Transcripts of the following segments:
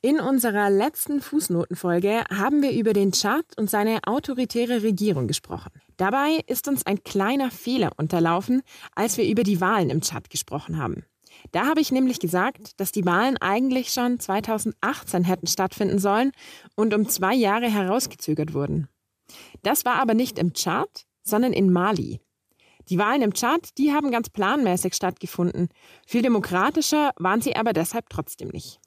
In unserer letzten Fußnotenfolge haben wir über den Chad und seine autoritäre Regierung gesprochen. Dabei ist uns ein kleiner Fehler unterlaufen, als wir über die Wahlen im Tschad gesprochen haben. Da habe ich nämlich gesagt, dass die Wahlen eigentlich schon 2018 hätten stattfinden sollen und um zwei Jahre herausgezögert wurden. Das war aber nicht im Tschad, sondern in Mali. Die Wahlen im Tschad, die haben ganz planmäßig stattgefunden. Viel demokratischer waren sie aber deshalb trotzdem nicht.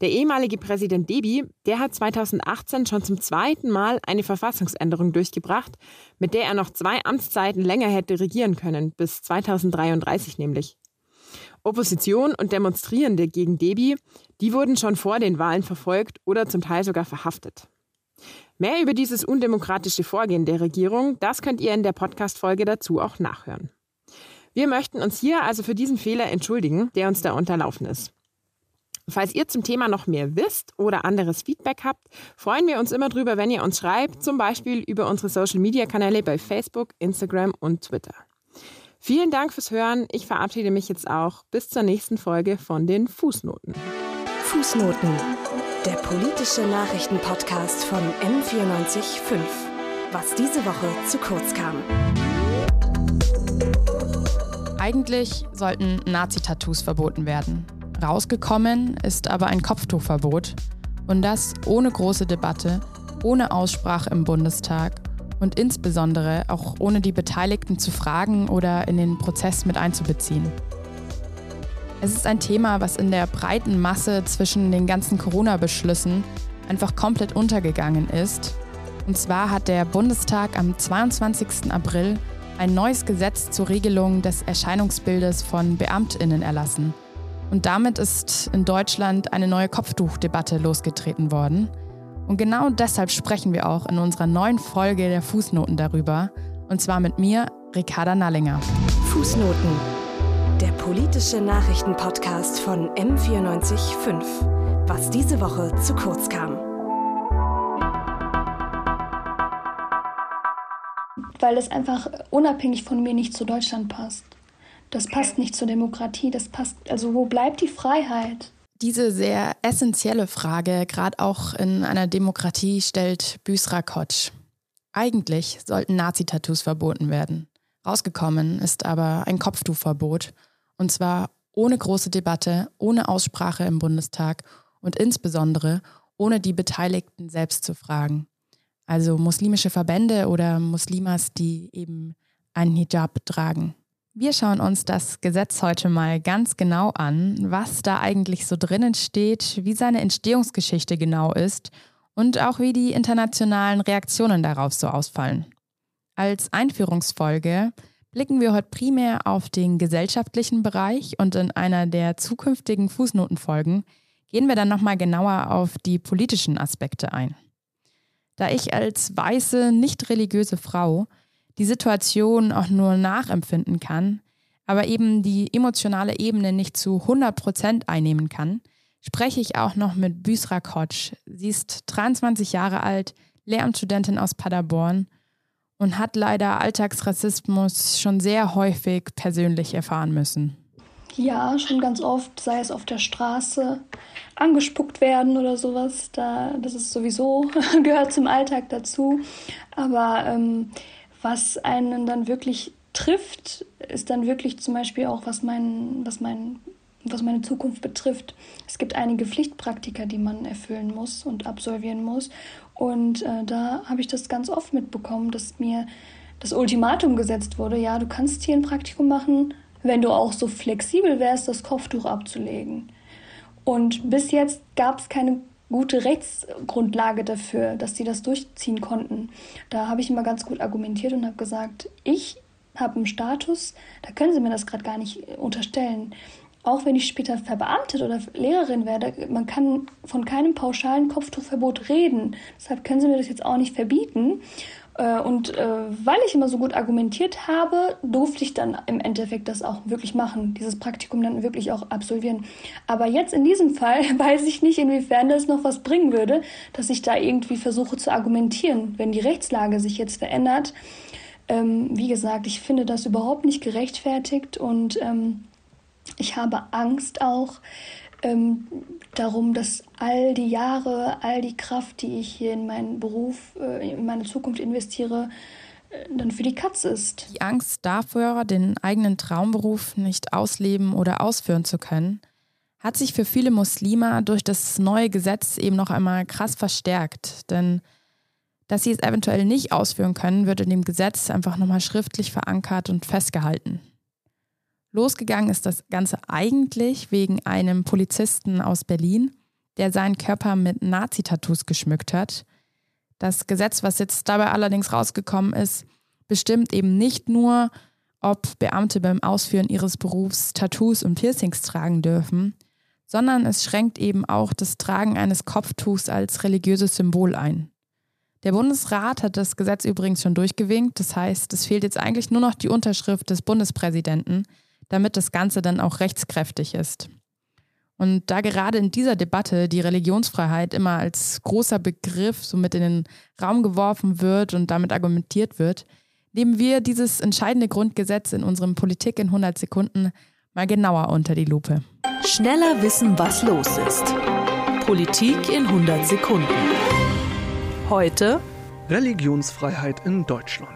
Der ehemalige Präsident Deby, der hat 2018 schon zum zweiten Mal eine Verfassungsänderung durchgebracht, mit der er noch zwei Amtszeiten länger hätte regieren können, bis 2033 nämlich. Opposition und Demonstrierende gegen Deby, die wurden schon vor den Wahlen verfolgt oder zum Teil sogar verhaftet. Mehr über dieses undemokratische Vorgehen der Regierung, das könnt ihr in der Podcast-Folge dazu auch nachhören. Wir möchten uns hier also für diesen Fehler entschuldigen, der uns da unterlaufen ist. Falls ihr zum Thema noch mehr wisst oder anderes Feedback habt, freuen wir uns immer drüber, wenn ihr uns schreibt, zum Beispiel über unsere Social-Media-Kanäle bei Facebook, Instagram und Twitter. Vielen Dank fürs Hören. Ich verabschiede mich jetzt auch. Bis zur nächsten Folge von den Fußnoten. Fußnoten, der politische Nachrichtenpodcast von M945. Was diese Woche zu kurz kam. Eigentlich sollten Nazi-Tattoos verboten werden. Rausgekommen ist aber ein Kopftuchverbot und das ohne große Debatte, ohne Aussprache im Bundestag und insbesondere auch ohne die Beteiligten zu fragen oder in den Prozess mit einzubeziehen. Es ist ein Thema, was in der breiten Masse zwischen den ganzen Corona-Beschlüssen einfach komplett untergegangen ist. Und zwar hat der Bundestag am 22. April ein neues Gesetz zur Regelung des Erscheinungsbildes von Beamtinnen erlassen. Und damit ist in Deutschland eine neue Kopftuchdebatte losgetreten worden. Und genau deshalb sprechen wir auch in unserer neuen Folge der Fußnoten darüber. Und zwar mit mir, Ricarda Nallinger. Fußnoten. Der politische Nachrichtenpodcast von M945. Was diese Woche zu kurz kam. Weil es einfach unabhängig von mir nicht zu Deutschland passt. Das passt nicht zur Demokratie, das passt, also wo bleibt die Freiheit? Diese sehr essentielle Frage, gerade auch in einer Demokratie, stellt Büsra Kotsch. Eigentlich sollten Nazi-Tattoos verboten werden. Rausgekommen ist aber ein Kopftuchverbot, und zwar ohne große Debatte, ohne Aussprache im Bundestag und insbesondere ohne die Beteiligten selbst zu fragen. Also muslimische Verbände oder Muslimas, die eben einen Hijab tragen. Wir schauen uns das Gesetz heute mal ganz genau an, was da eigentlich so drinnen steht, wie seine Entstehungsgeschichte genau ist und auch wie die internationalen Reaktionen darauf so ausfallen. Als Einführungsfolge blicken wir heute primär auf den gesellschaftlichen Bereich und in einer der zukünftigen Fußnotenfolgen gehen wir dann nochmal genauer auf die politischen Aspekte ein. Da ich als weiße, nicht religiöse Frau die Situation auch nur nachempfinden kann, aber eben die emotionale Ebene nicht zu 100 Prozent einnehmen kann, spreche ich auch noch mit Büsra Kotsch. Sie ist 23 Jahre alt, Lehramtsstudentin aus Paderborn und hat leider Alltagsrassismus schon sehr häufig persönlich erfahren müssen. Ja, schon ganz oft, sei es auf der Straße, angespuckt werden oder sowas. Da, das ist sowieso, gehört zum Alltag dazu. Aber ähm, was einen dann wirklich trifft, ist dann wirklich zum Beispiel auch, was, mein, was, mein, was meine Zukunft betrifft. Es gibt einige Pflichtpraktika, die man erfüllen muss und absolvieren muss. Und äh, da habe ich das ganz oft mitbekommen, dass mir das Ultimatum gesetzt wurde, ja, du kannst hier ein Praktikum machen, wenn du auch so flexibel wärst, das Kopftuch abzulegen. Und bis jetzt gab es keine gute Rechtsgrundlage dafür, dass sie das durchziehen konnten. Da habe ich immer ganz gut argumentiert und habe gesagt, ich habe einen Status, da können Sie mir das gerade gar nicht unterstellen auch wenn ich später verbeamtet oder Lehrerin werde, man kann von keinem pauschalen Kopftuchverbot reden. Deshalb können Sie mir das jetzt auch nicht verbieten. Äh, und äh, weil ich immer so gut argumentiert habe, durfte ich dann im Endeffekt das auch wirklich machen, dieses Praktikum dann wirklich auch absolvieren. Aber jetzt in diesem Fall weiß ich nicht, inwiefern das noch was bringen würde, dass ich da irgendwie versuche zu argumentieren, wenn die Rechtslage sich jetzt verändert. Ähm, wie gesagt, ich finde das überhaupt nicht gerechtfertigt und ähm, ich habe Angst auch, ähm, darum, dass all die Jahre, all die Kraft, die ich hier in meinen Beruf, äh, in meine Zukunft investiere, äh, dann für die Katze ist. Die Angst dafür, den eigenen Traumberuf nicht ausleben oder ausführen zu können, hat sich für viele Muslime durch das neue Gesetz eben noch einmal krass verstärkt. Denn dass sie es eventuell nicht ausführen können, wird in dem Gesetz einfach nochmal schriftlich verankert und festgehalten. Losgegangen ist das Ganze eigentlich wegen einem Polizisten aus Berlin, der seinen Körper mit Nazi-Tattoos geschmückt hat. Das Gesetz, was jetzt dabei allerdings rausgekommen ist, bestimmt eben nicht nur, ob Beamte beim Ausführen ihres Berufs Tattoos und Piercings tragen dürfen, sondern es schränkt eben auch das Tragen eines Kopftuchs als religiöses Symbol ein. Der Bundesrat hat das Gesetz übrigens schon durchgewinkt, das heißt, es fehlt jetzt eigentlich nur noch die Unterschrift des Bundespräsidenten, damit das Ganze dann auch rechtskräftig ist. Und da gerade in dieser Debatte die Religionsfreiheit immer als großer Begriff so mit in den Raum geworfen wird und damit argumentiert wird, nehmen wir dieses entscheidende Grundgesetz in unserem Politik in 100 Sekunden mal genauer unter die Lupe. Schneller wissen, was los ist. Politik in 100 Sekunden. Heute Religionsfreiheit in Deutschland.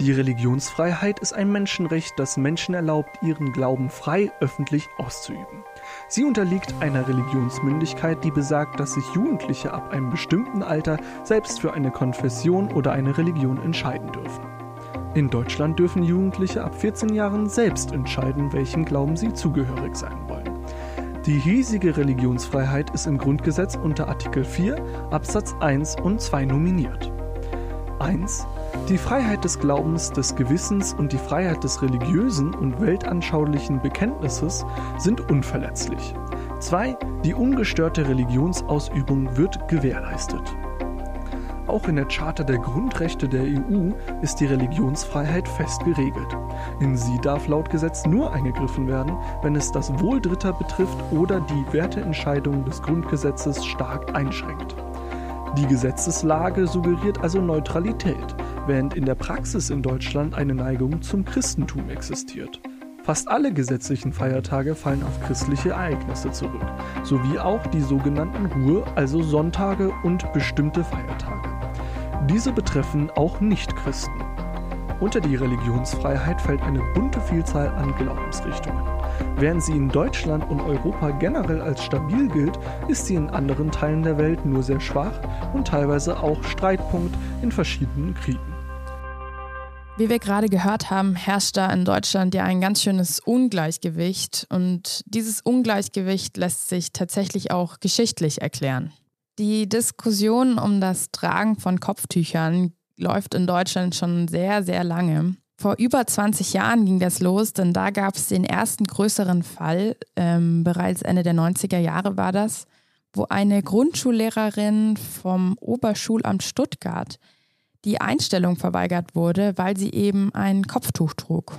Die Religionsfreiheit ist ein Menschenrecht, das Menschen erlaubt, ihren Glauben frei öffentlich auszuüben. Sie unterliegt einer Religionsmündigkeit, die besagt, dass sich Jugendliche ab einem bestimmten Alter selbst für eine Konfession oder eine Religion entscheiden dürfen. In Deutschland dürfen Jugendliche ab 14 Jahren selbst entscheiden, welchem Glauben sie zugehörig sein wollen. Die hiesige Religionsfreiheit ist im Grundgesetz unter Artikel 4 Absatz 1 und 2 nominiert. 1. Die Freiheit des Glaubens, des Gewissens und die Freiheit des religiösen und weltanschaulichen Bekenntnisses sind unverletzlich. 2. Die ungestörte Religionsausübung wird gewährleistet. Auch in der Charta der Grundrechte der EU ist die Religionsfreiheit fest geregelt. In sie darf laut Gesetz nur eingegriffen werden, wenn es das Wohl Dritter betrifft oder die Werteentscheidung des Grundgesetzes stark einschränkt. Die Gesetzeslage suggeriert also Neutralität, während in der Praxis in Deutschland eine Neigung zum Christentum existiert. Fast alle gesetzlichen Feiertage fallen auf christliche Ereignisse zurück, sowie auch die sogenannten Ruhe, also Sonntage und bestimmte Feiertage. Diese betreffen auch Nichtchristen. Unter die Religionsfreiheit fällt eine bunte Vielzahl an Glaubensrichtungen. Während sie in Deutschland und Europa generell als stabil gilt, ist sie in anderen Teilen der Welt nur sehr schwach und teilweise auch Streitpunkt in verschiedenen Kriegen. Wie wir gerade gehört haben, herrscht da in Deutschland ja ein ganz schönes Ungleichgewicht und dieses Ungleichgewicht lässt sich tatsächlich auch geschichtlich erklären. Die Diskussion um das Tragen von Kopftüchern läuft in Deutschland schon sehr, sehr lange. Vor über 20 Jahren ging das los, denn da gab es den ersten größeren Fall, ähm, bereits Ende der 90er Jahre war das, wo eine Grundschullehrerin vom Oberschulamt Stuttgart die Einstellung verweigert wurde, weil sie eben ein Kopftuch trug.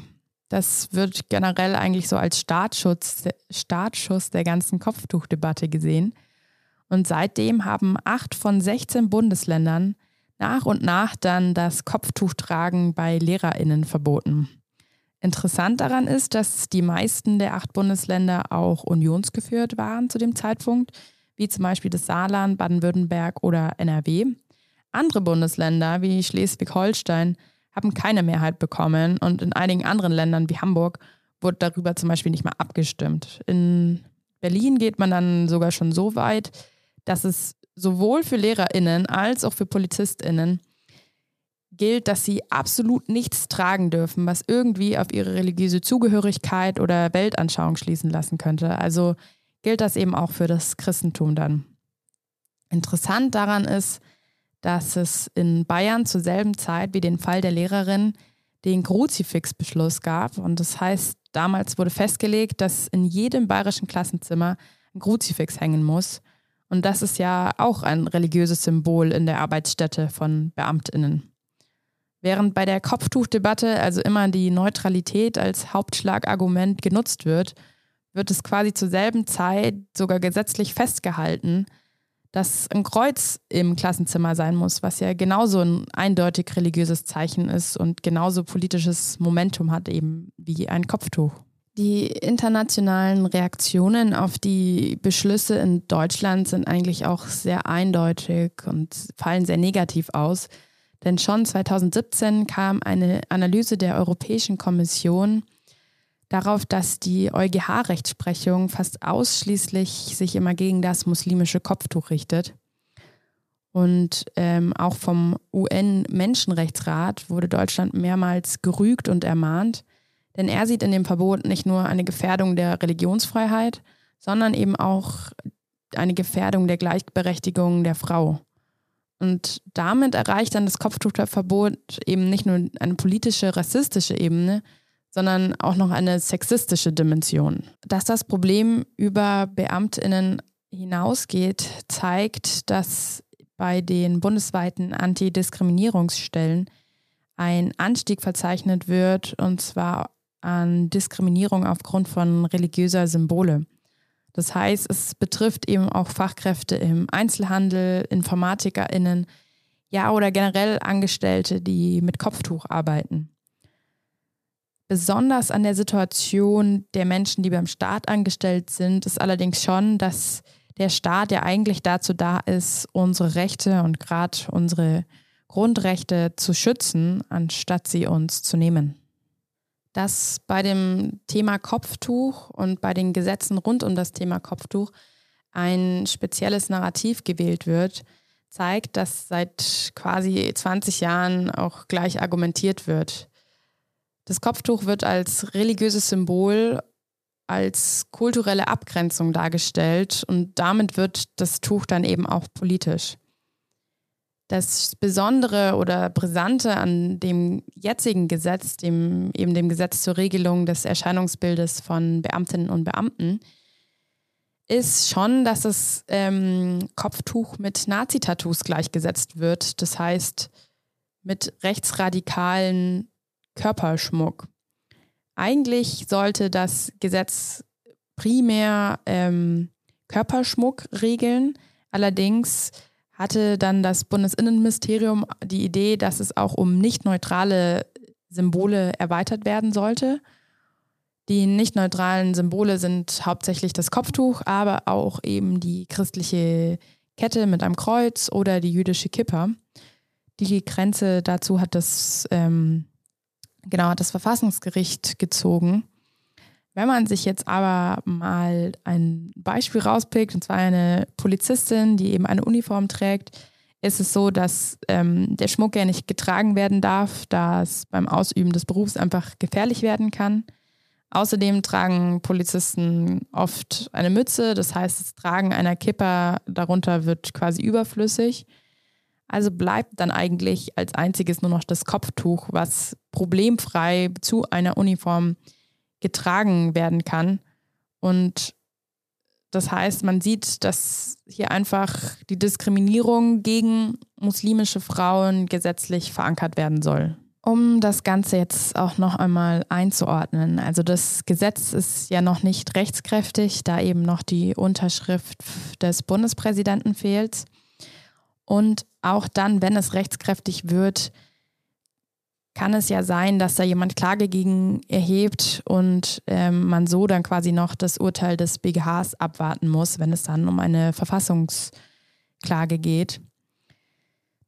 Das wird generell eigentlich so als Startschutz, Startschuss der ganzen Kopftuchdebatte gesehen. Und seitdem haben acht von 16 Bundesländern nach und nach dann das Kopftuchtragen bei LehrerInnen verboten. Interessant daran ist, dass die meisten der acht Bundesländer auch unionsgeführt waren zu dem Zeitpunkt, wie zum Beispiel das Saarland, Baden-Württemberg oder NRW. Andere Bundesländer wie Schleswig-Holstein haben keine Mehrheit bekommen und in einigen anderen Ländern wie Hamburg wurde darüber zum Beispiel nicht mal abgestimmt. In Berlin geht man dann sogar schon so weit, dass es sowohl für LehrerInnen als auch für PolizistInnen gilt, dass sie absolut nichts tragen dürfen, was irgendwie auf ihre religiöse Zugehörigkeit oder Weltanschauung schließen lassen könnte. Also gilt das eben auch für das Christentum dann. Interessant daran ist, dass es in Bayern zur selben Zeit wie den Fall der Lehrerin den Kruzifixbeschluss gab. Und das heißt, damals wurde festgelegt, dass in jedem bayerischen Klassenzimmer ein Kruzifix hängen muss. Und das ist ja auch ein religiöses Symbol in der Arbeitsstätte von Beamtinnen. Während bei der Kopftuchdebatte also immer die Neutralität als Hauptschlagargument genutzt wird, wird es quasi zur selben Zeit sogar gesetzlich festgehalten, dass ein Kreuz im Klassenzimmer sein muss, was ja genauso ein eindeutig religiöses Zeichen ist und genauso politisches Momentum hat eben wie ein Kopftuch. Die internationalen Reaktionen auf die Beschlüsse in Deutschland sind eigentlich auch sehr eindeutig und fallen sehr negativ aus. Denn schon 2017 kam eine Analyse der Europäischen Kommission darauf, dass die EuGH-Rechtsprechung fast ausschließlich sich immer gegen das muslimische Kopftuch richtet. Und ähm, auch vom UN-Menschenrechtsrat wurde Deutschland mehrmals gerügt und ermahnt, denn er sieht in dem Verbot nicht nur eine Gefährdung der Religionsfreiheit, sondern eben auch eine Gefährdung der Gleichberechtigung der Frau. Und damit erreicht dann das Kopftuchverbot eben nicht nur eine politische, rassistische Ebene, sondern auch noch eine sexistische Dimension. Dass das Problem über Beamtinnen hinausgeht, zeigt, dass bei den bundesweiten Antidiskriminierungsstellen ein Anstieg verzeichnet wird, und zwar an Diskriminierung aufgrund von religiöser Symbole. Das heißt, es betrifft eben auch Fachkräfte im Einzelhandel, InformatikerInnen, ja, oder generell Angestellte, die mit Kopftuch arbeiten. Besonders an der Situation der Menschen, die beim Staat angestellt sind, ist allerdings schon, dass der Staat ja eigentlich dazu da ist, unsere Rechte und gerade unsere Grundrechte zu schützen, anstatt sie uns zu nehmen dass bei dem Thema Kopftuch und bei den Gesetzen rund um das Thema Kopftuch ein spezielles Narrativ gewählt wird, zeigt, dass seit quasi 20 Jahren auch gleich argumentiert wird. Das Kopftuch wird als religiöses Symbol, als kulturelle Abgrenzung dargestellt und damit wird das Tuch dann eben auch politisch. Das Besondere oder Brisante an dem jetzigen Gesetz, dem, eben dem Gesetz zur Regelung des Erscheinungsbildes von Beamtinnen und Beamten, ist schon, dass das ähm, Kopftuch mit Nazi-Tattoos gleichgesetzt wird. Das heißt, mit rechtsradikalen Körperschmuck. Eigentlich sollte das Gesetz primär ähm, Körperschmuck regeln. Allerdings hatte dann das Bundesinnenministerium die Idee, dass es auch um nicht neutrale Symbole erweitert werden sollte. Die nicht neutralen Symbole sind hauptsächlich das Kopftuch, aber auch eben die christliche Kette mit einem Kreuz oder die jüdische Kippa. Die Grenze dazu hat das, ähm, genau, hat das Verfassungsgericht gezogen. Wenn man sich jetzt aber mal ein Beispiel rauspickt, und zwar eine Polizistin, die eben eine Uniform trägt, ist es so, dass ähm, der Schmuck ja nicht getragen werden darf, da es beim Ausüben des Berufs einfach gefährlich werden kann. Außerdem tragen Polizisten oft eine Mütze, das heißt, das Tragen einer Kipper darunter wird quasi überflüssig. Also bleibt dann eigentlich als einziges nur noch das Kopftuch, was problemfrei zu einer Uniform getragen werden kann. Und das heißt, man sieht, dass hier einfach die Diskriminierung gegen muslimische Frauen gesetzlich verankert werden soll. Um das Ganze jetzt auch noch einmal einzuordnen. Also das Gesetz ist ja noch nicht rechtskräftig, da eben noch die Unterschrift des Bundespräsidenten fehlt. Und auch dann, wenn es rechtskräftig wird, kann es ja sein, dass da jemand Klage gegen erhebt und ähm, man so dann quasi noch das Urteil des BGHs abwarten muss, wenn es dann um eine Verfassungsklage geht.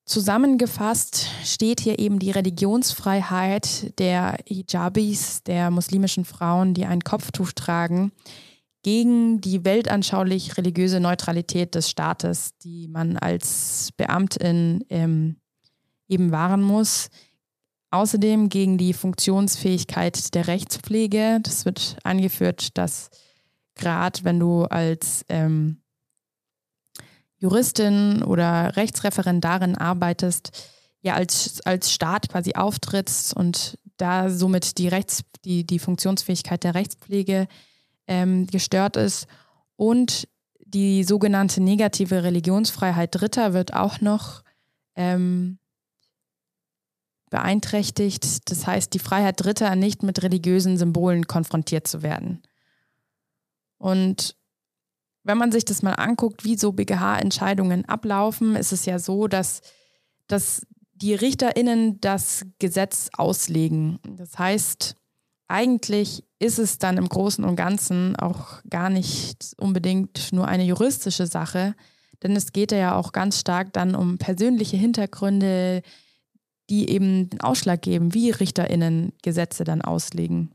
Zusammengefasst steht hier eben die Religionsfreiheit der Hijabis, der muslimischen Frauen, die ein Kopftuch tragen, gegen die weltanschaulich religiöse Neutralität des Staates, die man als Beamtin ähm, eben wahren muss Außerdem gegen die Funktionsfähigkeit der Rechtspflege. Das wird angeführt, dass gerade wenn du als ähm, Juristin oder Rechtsreferendarin arbeitest, ja als, als Staat quasi auftrittst und da somit die, Rechts, die, die Funktionsfähigkeit der Rechtspflege ähm, gestört ist. Und die sogenannte negative Religionsfreiheit Dritter wird auch noch ähm, beeinträchtigt. Das heißt, die Freiheit Dritter nicht mit religiösen Symbolen konfrontiert zu werden. Und wenn man sich das mal anguckt, wie so BGH-Entscheidungen ablaufen, ist es ja so, dass, dass die RichterInnen das Gesetz auslegen. Das heißt, eigentlich ist es dann im Großen und Ganzen auch gar nicht unbedingt nur eine juristische Sache, denn es geht ja auch ganz stark dann um persönliche Hintergründe, die eben den Ausschlag geben, wie RichterInnen Gesetze dann auslegen.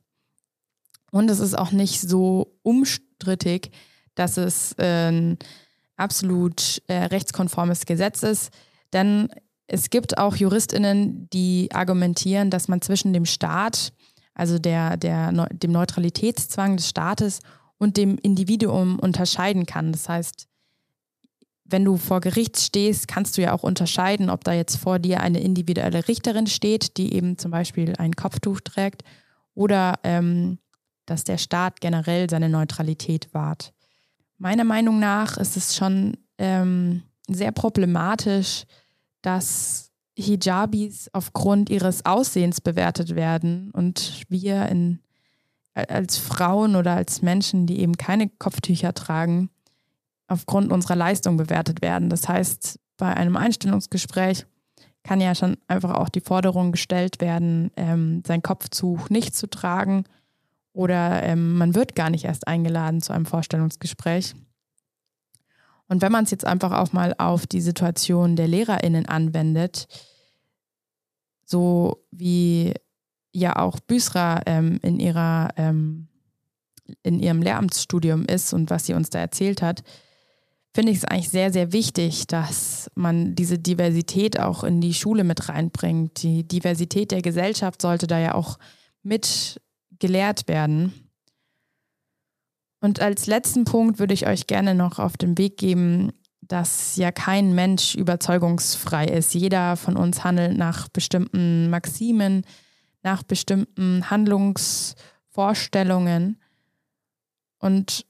Und es ist auch nicht so umstrittig, dass es ein absolut äh, rechtskonformes Gesetz ist, denn es gibt auch JuristInnen, die argumentieren, dass man zwischen dem Staat, also der, der, dem Neutralitätszwang des Staates und dem Individuum unterscheiden kann. Das heißt, wenn du vor Gericht stehst, kannst du ja auch unterscheiden, ob da jetzt vor dir eine individuelle Richterin steht, die eben zum Beispiel ein Kopftuch trägt, oder ähm, dass der Staat generell seine Neutralität wahrt. Meiner Meinung nach ist es schon ähm, sehr problematisch, dass Hijabis aufgrund ihres Aussehens bewertet werden und wir in, als Frauen oder als Menschen, die eben keine Kopftücher tragen, aufgrund unserer Leistung bewertet werden. Das heißt, bei einem Einstellungsgespräch kann ja schon einfach auch die Forderung gestellt werden, ähm, sein Kopftuch nicht zu tragen oder ähm, man wird gar nicht erst eingeladen zu einem Vorstellungsgespräch. Und wenn man es jetzt einfach auch mal auf die Situation der LehrerInnen anwendet, so wie ja auch Büsra ähm, in ihrer ähm, in ihrem Lehramtsstudium ist und was sie uns da erzählt hat, finde ich es eigentlich sehr, sehr wichtig, dass man diese Diversität auch in die Schule mit reinbringt. Die Diversität der Gesellschaft sollte da ja auch mit gelehrt werden. Und als letzten Punkt würde ich euch gerne noch auf den Weg geben, dass ja kein Mensch überzeugungsfrei ist. Jeder von uns handelt nach bestimmten Maximen, nach bestimmten Handlungsvorstellungen. Und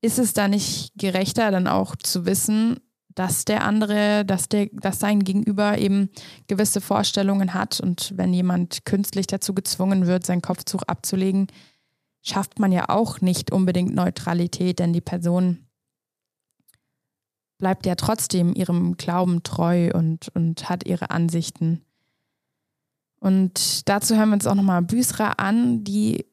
ist es da nicht gerechter, dann auch zu wissen, dass der andere, dass der, dass sein Gegenüber eben gewisse Vorstellungen hat und wenn jemand künstlich dazu gezwungen wird, sein Kopftuch abzulegen, schafft man ja auch nicht unbedingt Neutralität, denn die Person bleibt ja trotzdem ihrem Glauben treu und, und hat ihre Ansichten. Und dazu hören wir uns auch nochmal Büsra an, die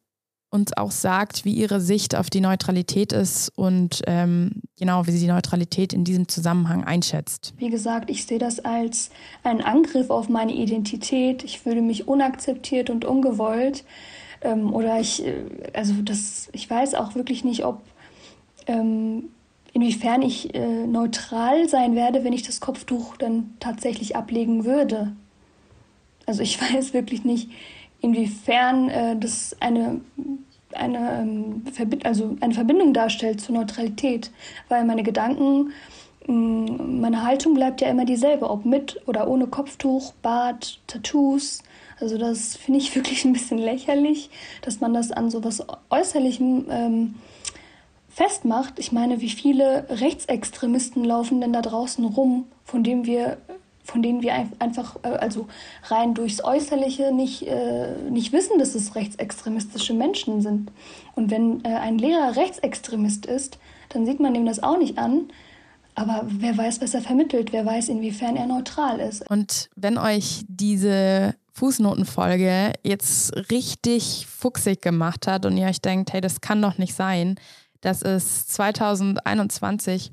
uns auch sagt, wie ihre Sicht auf die Neutralität ist und ähm, genau, wie sie die Neutralität in diesem Zusammenhang einschätzt. Wie gesagt, ich sehe das als einen Angriff auf meine Identität. Ich fühle mich unakzeptiert und ungewollt. Ähm, oder ich, äh, also das, ich weiß auch wirklich nicht, ob ähm, inwiefern ich äh, neutral sein werde, wenn ich das Kopftuch dann tatsächlich ablegen würde. Also ich weiß wirklich nicht, inwiefern äh, das eine, eine, ähm, Verbi also eine Verbindung darstellt zur Neutralität, weil meine Gedanken, mm, meine Haltung bleibt ja immer dieselbe, ob mit oder ohne Kopftuch, Bart, Tattoos. Also das finde ich wirklich ein bisschen lächerlich, dass man das an so was Äußerlichem ähm, festmacht. Ich meine, wie viele Rechtsextremisten laufen denn da draußen rum, von denen wir von denen wir einfach, äh, also rein durchs Äußerliche nicht, äh, nicht wissen, dass es rechtsextremistische Menschen sind. Und wenn äh, ein Lehrer rechtsextremist ist, dann sieht man ihm das auch nicht an. Aber wer weiß, was er vermittelt, wer weiß, inwiefern er neutral ist. Und wenn euch diese Fußnotenfolge jetzt richtig fuchsig gemacht hat und ihr euch denkt, hey, das kann doch nicht sein, dass es 2021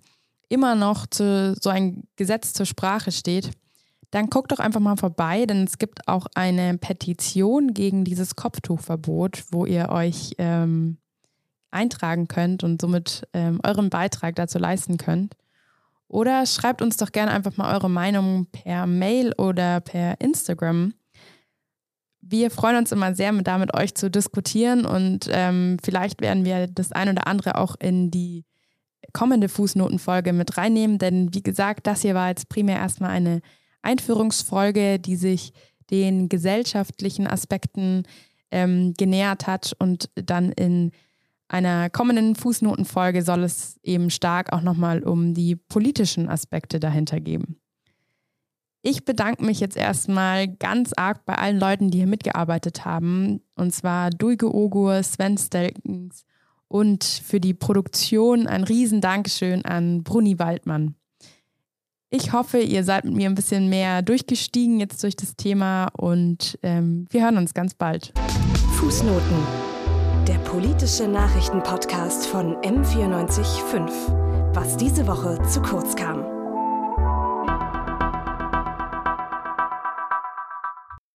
immer noch zu, so ein Gesetz zur Sprache steht, dann guckt doch einfach mal vorbei, denn es gibt auch eine Petition gegen dieses Kopftuchverbot, wo ihr euch ähm, eintragen könnt und somit ähm, euren Beitrag dazu leisten könnt. Oder schreibt uns doch gerne einfach mal eure Meinung per Mail oder per Instagram. Wir freuen uns immer sehr, da mit euch zu diskutieren und ähm, vielleicht werden wir das ein oder andere auch in die kommende Fußnotenfolge mit reinnehmen, denn wie gesagt, das hier war jetzt primär erstmal eine Einführungsfolge, die sich den gesellschaftlichen Aspekten ähm, genähert hat und dann in einer kommenden Fußnotenfolge soll es eben stark auch nochmal um die politischen Aspekte dahinter geben. Ich bedanke mich jetzt erstmal ganz arg bei allen Leuten, die hier mitgearbeitet haben. Und zwar Duige Ogur, Sven Stelkens und für die Produktion ein riesen Dankeschön an Bruni Waldmann. Ich hoffe, ihr seid mit mir ein bisschen mehr durchgestiegen jetzt durch das Thema und ähm, wir hören uns ganz bald. Fußnoten. Der politische Nachrichtenpodcast von M945. Was diese Woche zu kurz kam.